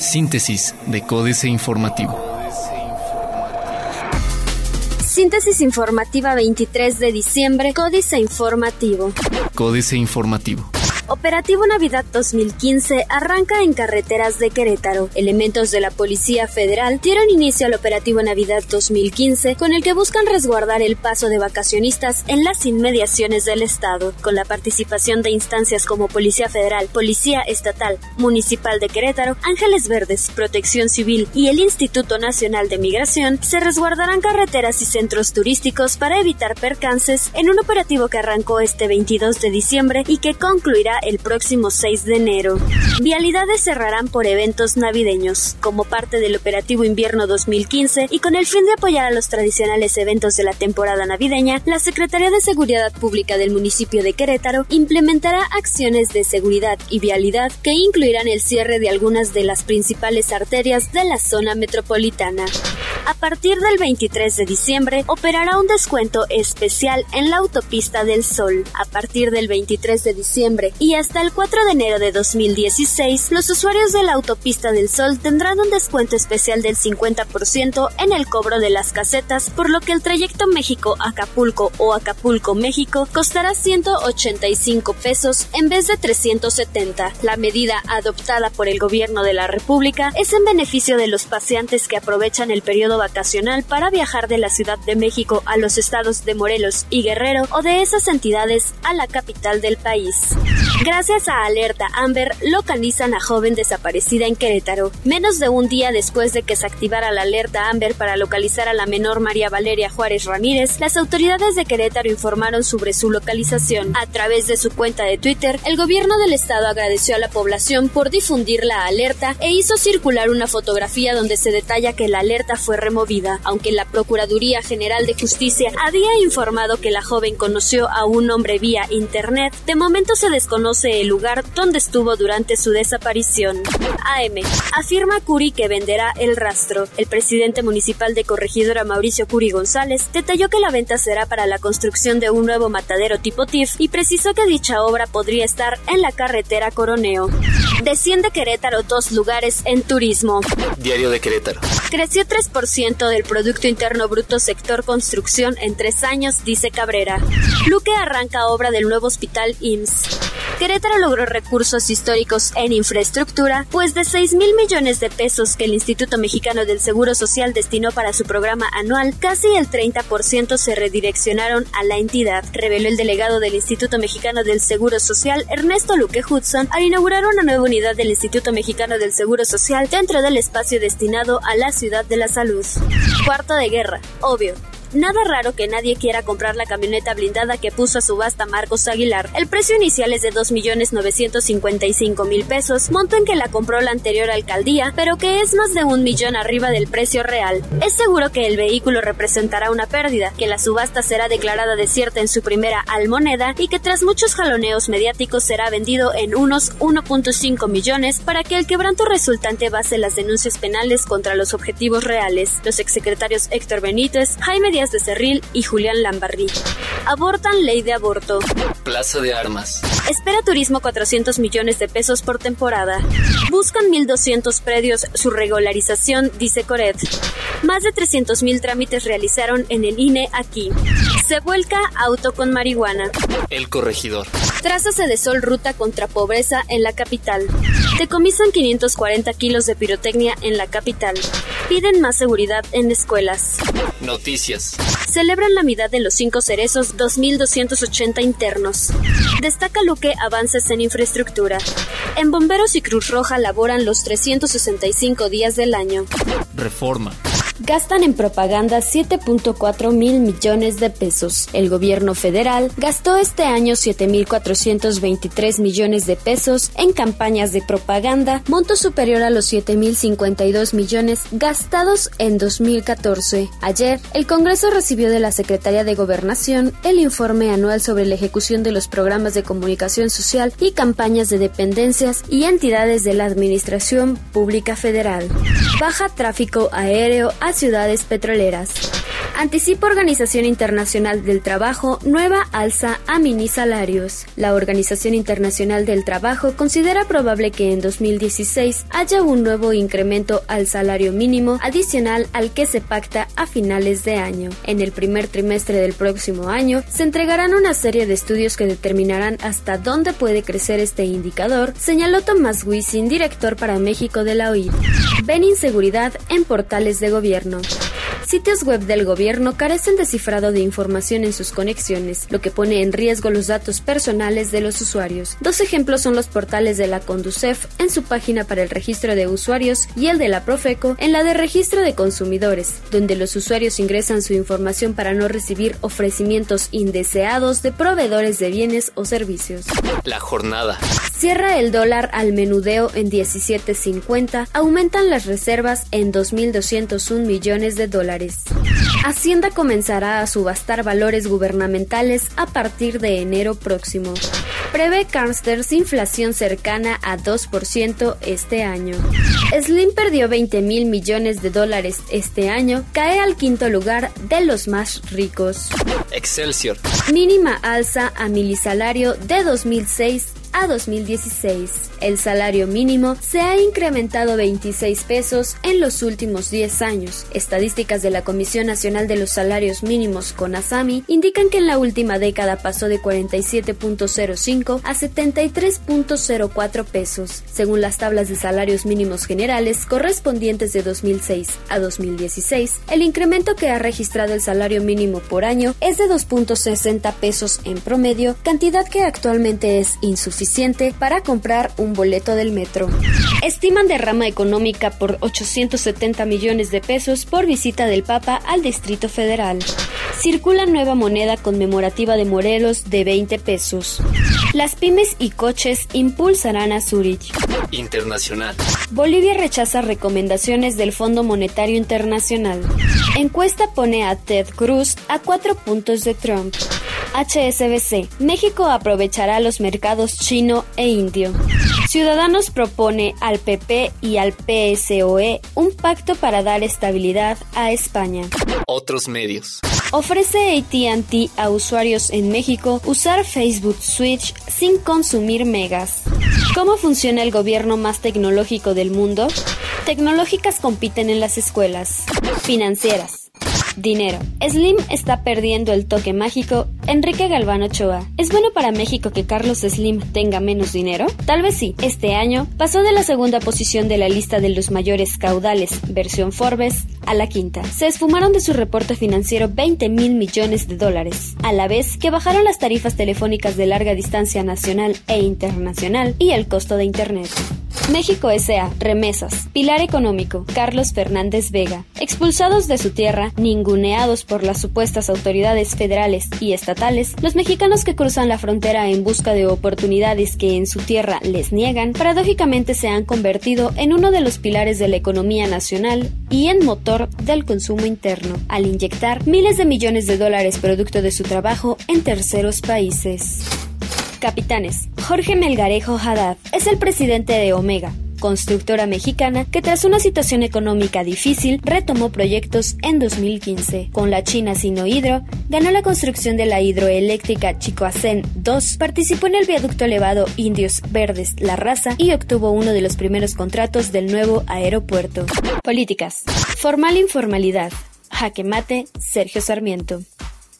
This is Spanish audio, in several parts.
Síntesis de Códice Informativo. Síntesis informativa 23 de diciembre, Códice Informativo. Códice Informativo. Operativo Navidad 2015 arranca en carreteras de Querétaro. Elementos de la Policía Federal dieron inicio al Operativo Navidad 2015 con el que buscan resguardar el paso de vacacionistas en las inmediaciones del Estado, con la participación de instancias como Policía Federal, Policía Estatal, Municipal de Querétaro, Ángeles Verdes, Protección Civil y el Instituto Nacional de Migración, se resguardarán carreteras y centros turísticos para evitar percances en un operativo que arrancó este 22 de diciembre y que concluirá el próximo 6 de enero. Vialidades cerrarán por eventos navideños. Como parte del operativo invierno 2015 y con el fin de apoyar a los tradicionales eventos de la temporada navideña, la Secretaría de Seguridad Pública del municipio de Querétaro implementará acciones de seguridad y vialidad que incluirán el cierre de algunas de las principales arterias de la zona metropolitana. A partir del 23 de diciembre operará un descuento especial en la autopista del Sol. A partir del 23 de diciembre y hasta el 4 de enero de 2016, los usuarios de la autopista del Sol tendrán un descuento especial del 50% en el cobro de las casetas, por lo que el trayecto México-Acapulco o Acapulco-México costará 185 pesos en vez de 370. La medida adoptada por el gobierno de la República es en beneficio de los paseantes que aprovechan el periodo vacacional para viajar de la Ciudad de México a los estados de Morelos y Guerrero o de esas entidades a la capital del país. Gracias a Alerta Amber, localizan a joven desaparecida en Querétaro. Menos de un día después de que se activara la alerta Amber para localizar a la menor María Valeria Juárez Ramírez, las autoridades de Querétaro informaron sobre su localización. A través de su cuenta de Twitter, el gobierno del estado agradeció a la población por difundir la alerta e hizo circular una fotografía donde se detalla que la alerta fue removida, aunque la Procuraduría General de Justicia había informado que la joven conoció a un hombre vía internet. De momento se desconoce conoce el lugar donde estuvo durante su desaparición. AM. Afirma Curi que venderá el rastro. El presidente municipal de Corregidora Mauricio Curi González detalló que la venta será para la construcción de un nuevo matadero tipo TIF y precisó que dicha obra podría estar en la carretera Coroneo. Desciende Querétaro dos lugares en turismo. Diario de Querétaro. Creció 3% del Producto Interno Bruto sector construcción en tres años, dice Cabrera. Luque arranca obra del nuevo hospital IMSS. Querétaro logró recursos históricos en infraestructura, pues de 6 mil millones de pesos que el Instituto Mexicano del Seguro Social destinó para su programa anual, casi el 30% se redireccionaron a la entidad, reveló el delegado del Instituto Mexicano del Seguro Social, Ernesto Luque Hudson, al inaugurar una nueva unidad del Instituto Mexicano del Seguro Social dentro del espacio destinado a la Ciudad de la Salud. Cuarto de guerra, obvio, Nada raro que nadie quiera comprar la camioneta blindada que puso a subasta Marcos Aguilar. El precio inicial es de 2.955.000 pesos, monto en que la compró la anterior alcaldía, pero que es más de un millón arriba del precio real. Es seguro que el vehículo representará una pérdida, que la subasta será declarada desierta en su primera almoneda y que tras muchos jaloneos mediáticos será vendido en unos 1.5 millones para que el quebranto resultante base las denuncias penales contra los objetivos reales. Los exsecretarios Héctor Benítez, Jaime de Cerril y Julián Lambarri. Abortan ley de aborto. Plaza de Armas. Espera turismo 400 millones de pesos por temporada. Buscan 1.200 predios su regularización, dice Coret. Más de 300.000 trámites realizaron en el INE aquí. Se vuelca auto con marihuana. El corregidor. Trázase de sol ruta contra pobreza en la capital. Decomisan 540 kilos de pirotecnia en la capital. Piden más seguridad en escuelas. Noticias. Celebran la mitad de los cinco cerezos 2.280 internos. Destaca Luque avances en infraestructura. En Bomberos y Cruz Roja laboran los 365 días del año. Reforma gastan en propaganda 7.4 mil millones de pesos. El gobierno federal gastó este año 7.423 millones de pesos en campañas de propaganda, monto superior a los 7.052 millones gastados en 2014. Ayer, el Congreso recibió de la Secretaría de Gobernación el informe anual sobre la ejecución de los programas de comunicación social y campañas de dependencias y entidades de la Administración Pública Federal. Baja tráfico aéreo ciudades petroleras. Anticipa Organización Internacional del Trabajo nueva alza a mini salarios. La Organización Internacional del Trabajo considera probable que en 2016 haya un nuevo incremento al salario mínimo adicional al que se pacta a finales de año. En el primer trimestre del próximo año se entregarán una serie de estudios que determinarán hasta dónde puede crecer este indicador, señaló Tomás Wisin, director para México de la OIT. Ven inseguridad en portales de gobierno. Sitios web del gobierno carecen de cifrado de información en sus conexiones, lo que pone en riesgo los datos personales de los usuarios. Dos ejemplos son los portales de la Conducef en su página para el registro de usuarios y el de la Profeco en la de registro de consumidores, donde los usuarios ingresan su información para no recibir ofrecimientos indeseados de proveedores de bienes o servicios. La jornada. Cierra el dólar al menudeo en 17.50, aumentan las reservas en 2.201 millones de dólares. Hacienda comenzará a subastar valores gubernamentales a partir de enero próximo. Prevé Carsters inflación cercana a 2% este año. Slim perdió 20 mil millones de dólares este año, cae al quinto lugar de los más ricos. Excelsior. Mínima alza a milisalario de 2006 a 2016. El salario mínimo se ha incrementado 26 pesos en los últimos 10 años. Estadísticas de la Comisión Nacional de los Salarios Mínimos CONASAMI indican que en la última década pasó de 47.05 a 73.04 pesos, según las tablas de salarios mínimos generales correspondientes de 2006 a 2016. El incremento que ha registrado el salario mínimo por año es de 2.60 pesos en promedio, cantidad que actualmente es insuficiente para comprar un boleto del metro. Estiman derrama económica por 870 millones de pesos por visita del Papa al Distrito Federal. Circula nueva moneda conmemorativa de Morelos de 20 pesos. Las pymes y coches impulsarán a Zurich. Internacional. Bolivia rechaza recomendaciones del Fondo Monetario Internacional. Encuesta pone a Ted Cruz a cuatro puntos de Trump. HSBC. México aprovechará los mercados chino e indio. Ciudadanos propone al PP y al PSOE un pacto para dar estabilidad a España. Otros medios. Ofrece ATT a usuarios en México usar Facebook Switch sin consumir megas. ¿Cómo funciona el gobierno más tecnológico del mundo? Tecnológicas compiten en las escuelas. Financieras. Dinero. Slim está perdiendo el toque mágico. Enrique Galván Ochoa. ¿Es bueno para México que Carlos Slim tenga menos dinero? Tal vez sí. Este año pasó de la segunda posición de la lista de los mayores caudales, versión Forbes, a la quinta. Se esfumaron de su reporte financiero 20 mil millones de dólares, a la vez que bajaron las tarifas telefónicas de larga distancia nacional e internacional y el costo de Internet. México S.A. Remesas. Pilar Económico. Carlos Fernández Vega. Expulsados de su tierra, ninguneados por las supuestas autoridades federales y estatales, los mexicanos que cruzan la frontera en busca de oportunidades que en su tierra les niegan, paradójicamente se han convertido en uno de los pilares de la economía nacional y en motor del consumo interno, al inyectar miles de millones de dólares producto de su trabajo en terceros países. Capitanes. Jorge Melgarejo Haddad es el presidente de Omega, constructora mexicana que tras una situación económica difícil retomó proyectos en 2015. Con la China Sinohidro, ganó la construcción de la hidroeléctrica Chicoacén 2, participó en el viaducto elevado Indios Verdes La Raza y obtuvo uno de los primeros contratos del nuevo aeropuerto. Políticas. Formal informalidad. Jaque mate, Sergio Sarmiento.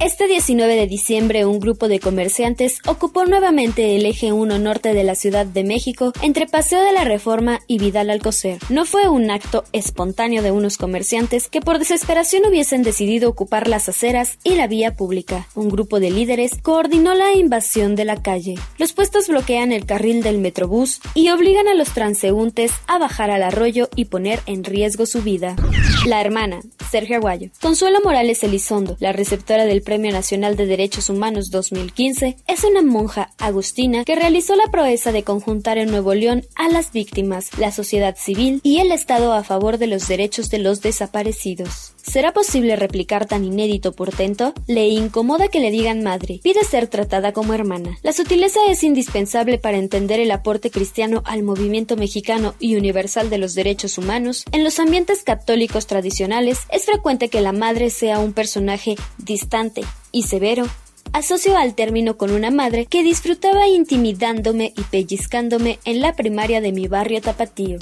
Este 19 de diciembre un grupo de comerciantes ocupó nuevamente el eje 1 norte de la Ciudad de México entre Paseo de la Reforma y Vidal Alcocer. No fue un acto espontáneo de unos comerciantes que por desesperación hubiesen decidido ocupar las aceras y la vía pública. Un grupo de líderes coordinó la invasión de la calle. Los puestos bloquean el carril del Metrobús y obligan a los transeúntes a bajar al arroyo y poner en riesgo su vida. La hermana, Sergio Aguayo. Consuelo Morales Elizondo, la receptora del Premio Nacional de Derechos Humanos 2015 es una monja agustina que realizó la proeza de conjuntar en Nuevo León a las víctimas, la sociedad civil y el Estado a favor de los derechos de los desaparecidos. ¿Será posible replicar tan inédito portento? Le incomoda que le digan madre. Pide ser tratada como hermana. La sutileza es indispensable para entender el aporte cristiano al movimiento mexicano y universal de los derechos humanos. En los ambientes católicos tradicionales es frecuente que la madre sea un personaje distante y severo, asocio al término con una madre que disfrutaba intimidándome y pellizcándome en la primaria de mi barrio tapatío.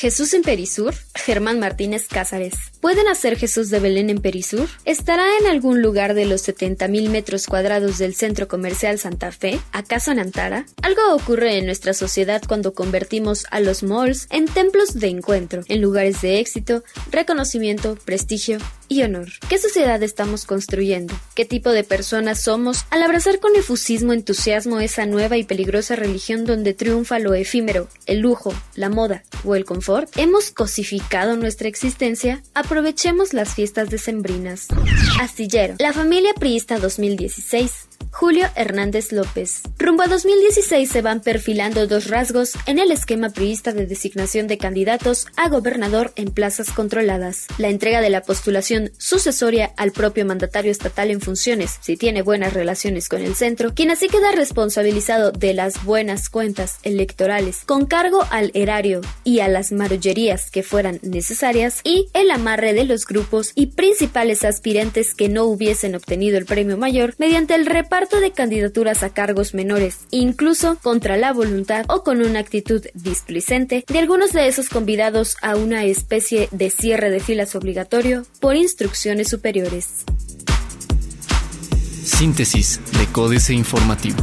Jesús en Perisur, Germán Martínez Cázares. ¿Pueden hacer Jesús de Belén en Perisur? ¿Estará en algún lugar de los 70.000 metros cuadrados del centro comercial Santa Fe? ¿Acaso en Antara? Algo ocurre en nuestra sociedad cuando convertimos a los malls en templos de encuentro, en lugares de éxito, reconocimiento, prestigio y honor. ¿Qué sociedad estamos construyendo? ¿Qué tipo de personas somos al abrazar con efusismo entusiasmo esa nueva y peligrosa religión donde triunfa lo efímero, el lujo, la moda o el confort? ¿Hemos cosificado nuestra existencia? Aprovechemos las fiestas decembrinas. Astillero. La familia priista 2016 Julio Hernández López. Rumbo a 2016 se van perfilando dos rasgos en el esquema priista de designación de candidatos a gobernador en plazas controladas. La entrega de la postulación sucesoria al propio mandatario estatal en funciones, si tiene buenas relaciones con el centro, quien así queda responsabilizado de las buenas cuentas electorales, con cargo al erario y a las marullerías que fueran necesarias, y el amarre de los grupos y principales aspirantes que no hubiesen obtenido el premio mayor mediante el reparto de candidaturas a cargos menores, incluso contra la voluntad o con una actitud displicente de algunos de esos convidados a una especie de cierre de filas obligatorio por instrucciones superiores. Síntesis de Códice Informativo.